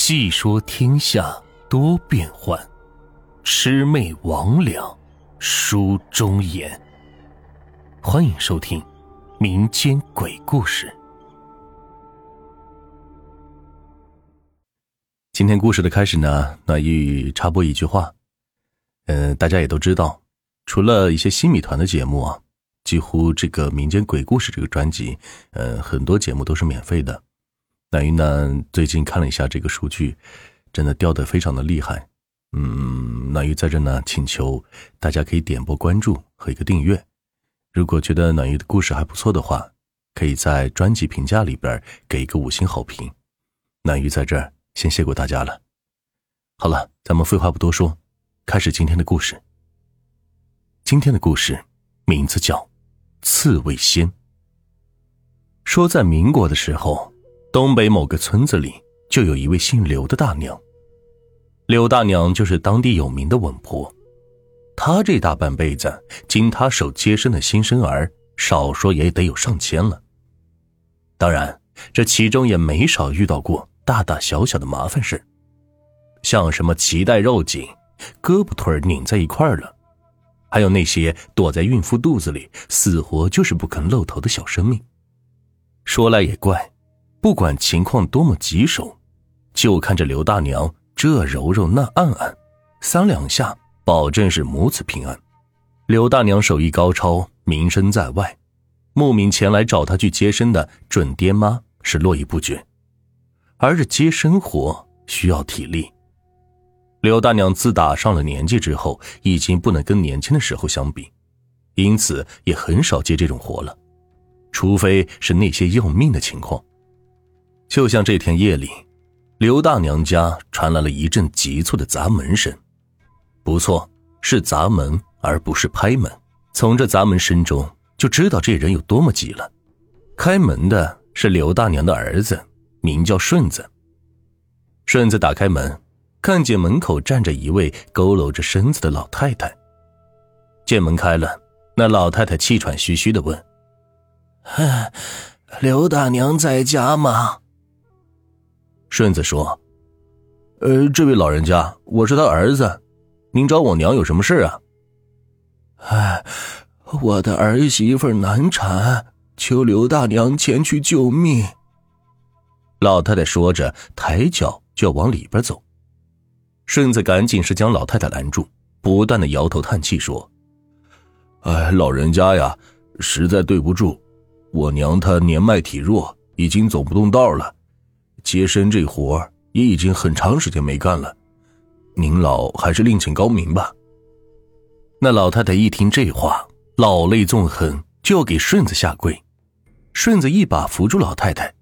细说天下多变幻，魑魅魍魉书中言。欢迎收听民间鬼故事。今天故事的开始呢，暖玉插播一句话。嗯，大家也都知道，除了一些新米团的节目啊，几乎这个民间鬼故事这个专辑，呃，很多节目都是免费的。暖玉呢，最近看了一下这个数据，真的掉的非常的厉害。嗯，暖玉在这呢，请求大家可以点播关注和一个订阅。如果觉得暖玉的故事还不错的话，可以在专辑评价里边给一个五星好评。暖玉在这儿先谢过大家了。好了，咱们废话不多说，开始今天的故事。今天的故事名字叫《刺猬仙》。说在民国的时候。东北某个村子里，就有一位姓刘的大娘。刘大娘就是当地有名的稳婆。她这大半辈子，经她手接生的新生儿，少说也得有上千了。当然，这其中也没少遇到过大大小小的麻烦事像什么脐带绕颈、胳膊腿拧在一块了，还有那些躲在孕妇肚子里死活就是不肯露头的小生命。说来也怪。不管情况多么棘手，就看着刘大娘这柔柔那按按，三两下保证是母子平安。刘大娘手艺高超，名声在外，慕名前来找她去接生的准爹妈是络绎不绝。而这接生活需要体力，刘大娘自打上了年纪之后，已经不能跟年轻的时候相比，因此也很少接这种活了，除非是那些要命的情况。就像这天夜里，刘大娘家传来了一阵急促的砸门声。不错，是砸门，而不是拍门。从这砸门声中就知道这人有多么急了。开门的是刘大娘的儿子，名叫顺子。顺子打开门，看见门口站着一位佝偻着身子的老太太。见门开了，那老太太气喘吁吁的问：“刘大娘在家吗？”顺子说：“呃，这位老人家，我是他儿子，您找我娘有什么事啊？”“哎，我的儿媳妇难产，求刘大娘前去救命。”老太太说着，抬脚就要往里边走。顺子赶紧是将老太太拦住，不断的摇头叹气说：“哎，老人家呀，实在对不住，我娘她年迈体弱，已经走不动道了。”接生这活也已经很长时间没干了，您老还是另请高明吧。那老太太一听这话，老泪纵横，就要给顺子下跪。顺子一把扶住老太太，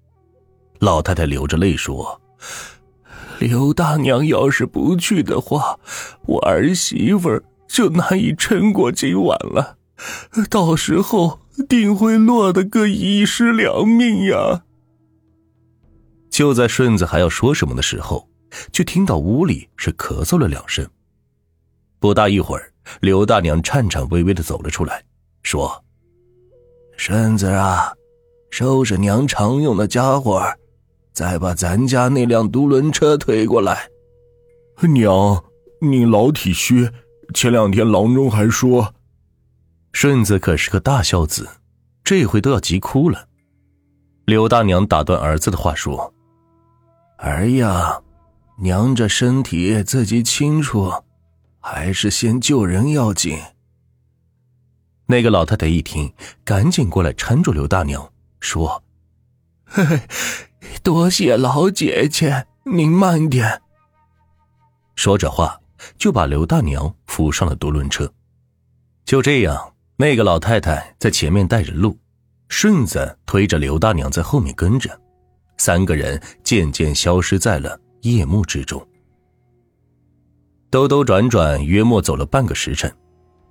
老太太流着泪说：“刘大娘要是不去的话，我儿媳妇就难以撑过今晚了，到时候定会落得个一尸两命呀。”就在顺子还要说什么的时候，就听到屋里是咳嗽了两声。不大一会儿，刘大娘颤颤巍巍的走了出来，说：“顺子啊，收拾娘常用的家伙，再把咱家那辆独轮车推过来。”娘，你老体虚，前两天郎中还说……顺子可是个大孝子，这回都要急哭了。刘大娘打断儿子的话说。儿呀，娘这身体自己清楚，还是先救人要紧。那个老太太一听，赶紧过来搀住刘大娘，说：“嘿嘿，多谢老姐姐，您慢点。”说着话，就把刘大娘扶上了独轮车。就这样，那个老太太在前面带着路，顺子推着刘大娘在后面跟着。三个人渐渐消失在了夜幕之中。兜兜转转，约莫走了半个时辰，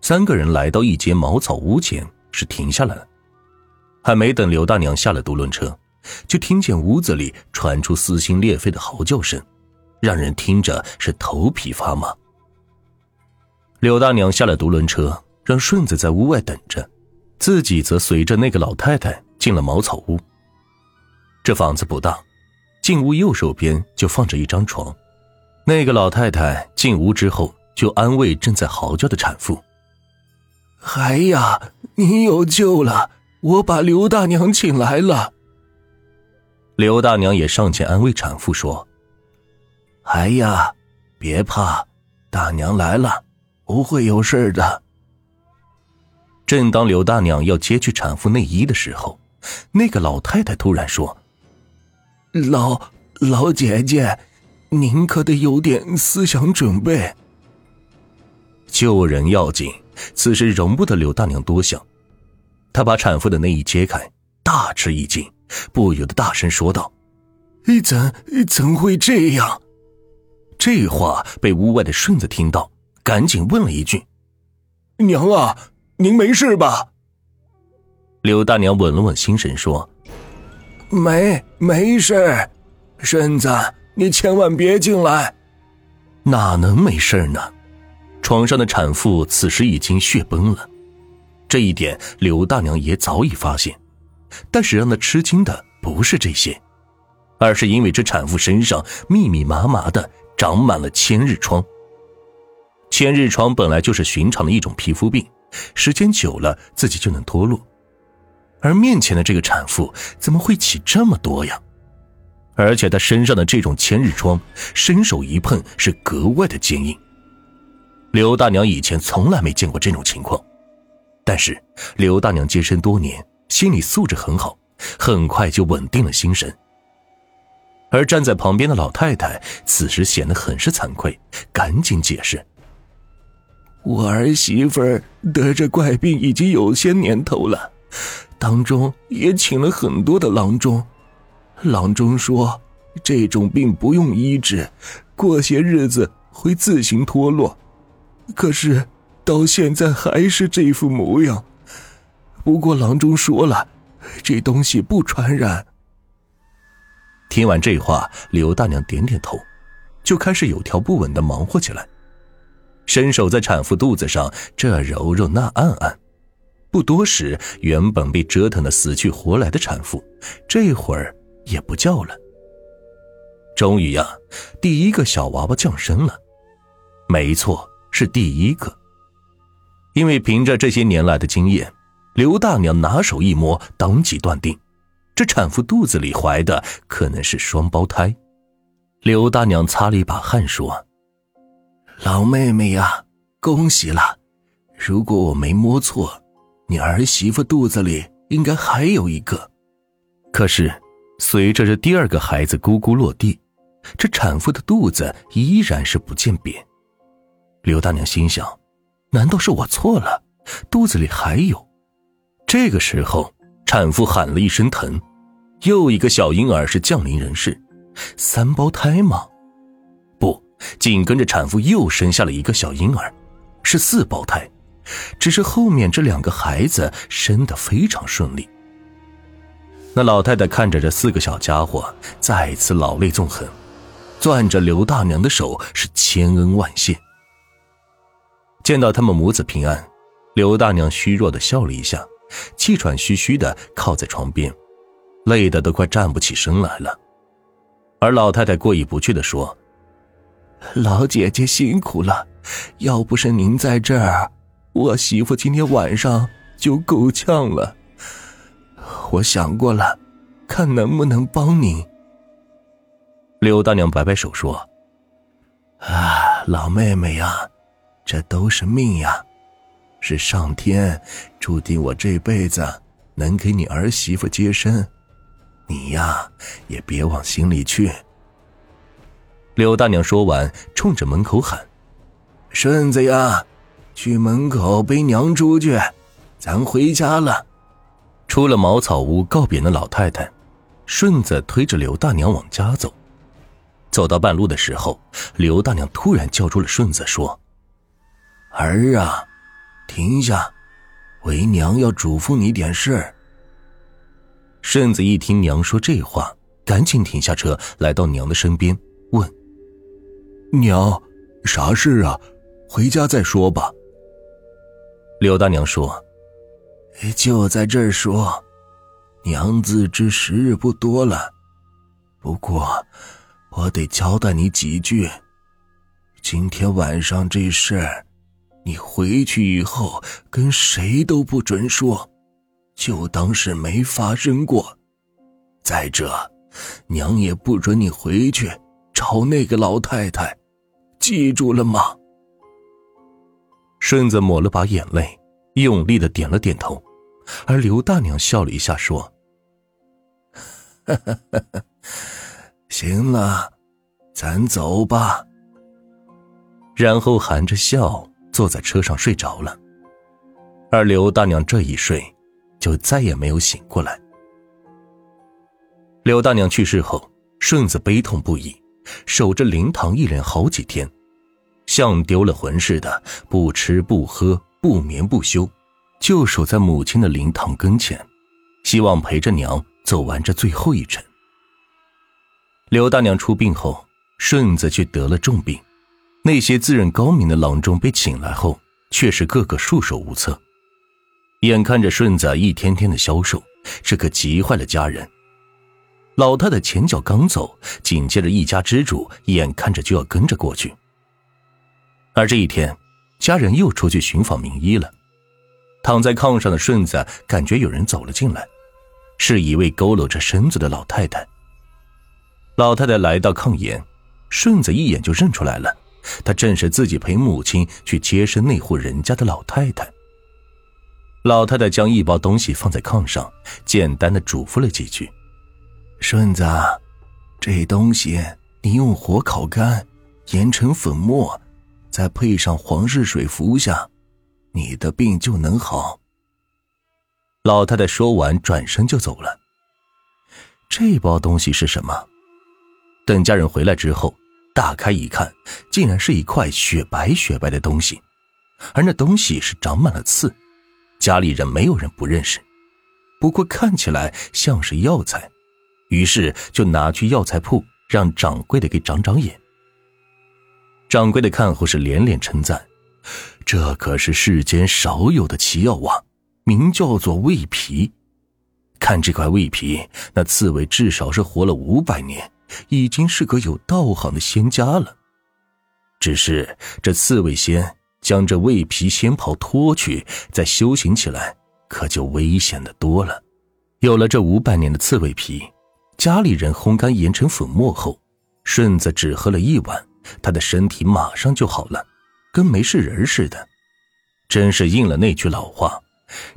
三个人来到一间茅草屋前，是停下来了。还没等刘大娘下了独轮车，就听见屋子里传出撕心裂肺的嚎叫声，让人听着是头皮发麻。刘大娘下了独轮车，让顺子在屋外等着，自己则随着那个老太太进了茅草屋。这房子不大，进屋右手边就放着一张床。那个老太太进屋之后，就安慰正在嚎叫的产妇：“孩呀，你有救了！我把刘大娘请来了。”刘大娘也上前安慰产妇说：“孩呀，别怕，大娘来了，不会有事的。”正当刘大娘要揭去产妇内衣的时候，那个老太太突然说：“老老姐姐，您可得有点思想准备。救人要紧，此时容不得柳大娘多想。”她把产妇的内衣揭开，大吃一惊，不由得大声说道：“怎怎会这样？”这话被屋外的顺子听到，赶紧问了一句：“娘啊！”您没事吧？柳大娘稳了稳心神说：“没，没事。顺子，你千万别进来。哪能没事呢？床上的产妇此时已经血崩了，这一点刘大娘也早已发现。但是让她吃惊的不是这些，而是因为这产妇身上密密麻麻的长满了千日疮。千日疮本来就是寻常的一种皮肤病。”时间久了，自己就能脱落，而面前的这个产妇怎么会起这么多呀？而且她身上的这种千日疮，伸手一碰是格外的坚硬。刘大娘以前从来没见过这种情况，但是刘大娘接生多年，心理素质很好，很快就稳定了心神。而站在旁边的老太太此时显得很是惭愧，赶紧解释。我儿媳妇得这怪病已经有些年头了，当中也请了很多的郎中，郎中说这种病不用医治，过些日子会自行脱落，可是到现在还是这副模样。不过郎中说了，这东西不传染。听完这话，刘大娘点点头，就开始有条不紊的忙活起来。伸手在产妇肚子上这揉揉那按按，不多时，原本被折腾的死去活来的产妇，这会儿也不叫了。终于呀，第一个小娃娃降生了，没错，是第一个。因为凭着这些年来的经验，刘大娘拿手一摸，当即断定，这产妇肚子里怀的可能是双胞胎。刘大娘擦了一把汗说。老妹妹呀，恭喜了！如果我没摸错，你儿媳妇肚子里应该还有一个。可是，随着这第二个孩子咕咕落地，这产妇的肚子依然是不见扁。刘大娘心想：难道是我错了？肚子里还有？这个时候，产妇喊了一声疼，又一个小婴儿是降临人世，三胞胎吗？不紧跟着，产妇又生下了一个小婴儿，是四胞胎。只是后面这两个孩子生得非常顺利。那老太太看着这四个小家伙，再次老泪纵横，攥着刘大娘的手是千恩万谢。见到他们母子平安，刘大娘虚弱的笑了一下，气喘吁吁的靠在床边，累得都快站不起身来了。而老太太过意不去的说。老姐姐辛苦了，要不是您在这儿，我媳妇今天晚上就够呛了。我想过了，看能不能帮你。刘大娘摆摆手说：“啊，老妹妹呀，这都是命呀，是上天注定我这辈子能给你儿媳妇接生，你呀也别往心里去。”刘大娘说完，冲着门口喊：“顺子呀，去门口背娘出去，咱回家了。”出了茅草屋告别那老太太，顺子推着刘大娘往家走。走到半路的时候，刘大娘突然叫住了顺子，说：“儿啊，停下，为娘要嘱咐你点事。”顺子一听娘说这话，赶紧停下车，来到娘的身边，问。娘，啥事啊？回家再说吧。刘大娘说：“就在这儿说，娘自知时日不多了，不过，我得交代你几句。今天晚上这事，你回去以后跟谁都不准说，就当是没发生过。再者，娘也不准你回去找那个老太太，记住了吗？顺子抹了把眼泪，用力的点了点头，而刘大娘笑了一下，说：“行了，咱走吧。”然后含着笑坐在车上睡着了，而刘大娘这一睡，就再也没有醒过来。刘大娘去世后，顺子悲痛不已，守着灵堂一连好几天，像丢了魂似的，不吃不喝不眠不休，就守在母亲的灵堂跟前，希望陪着娘走完这最后一程。刘大娘出殡后，顺子却得了重病。那些自认高明的郎中被请来后，却是个个束手无策。眼看着顺子一天天的消瘦，这可急坏了家人。老太太前脚刚走，紧接着一家之主眼看着就要跟着过去。而这一天，家人又出去寻访名医了。躺在炕上的顺子感觉有人走了进来，是一位佝偻着身子的老太太。老太太来到炕沿，顺子一眼就认出来了。她正是自己陪母亲去接生那户人家的老太太。老太太将一包东西放在炕上，简单的嘱咐了几句：“顺子，这东西你用火烤干，研成粉末，再配上黄氏水服下，你的病就能好。”老太太说完，转身就走了。这包东西是什么？等家人回来之后。打开一看，竟然是一块雪白雪白的东西，而那东西是长满了刺。家里人没有人不认识，不过看起来像是药材，于是就拿去药材铺让掌柜的给长长眼。掌柜的看后是连连称赞：“这可是世间少有的奇药啊，名叫做胃皮。看这块胃皮，那刺猬至少是活了五百年。”已经是个有道行的仙家了，只是这刺猬仙将这胃皮仙袍脱去，再修行起来，可就危险的多了。有了这五百年的刺猬皮，家里人烘干研成粉末后，顺子只喝了一碗，他的身体马上就好了，跟没事人似的。真是应了那句老话：“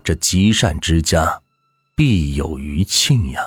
这积善之家，必有余庆呀。”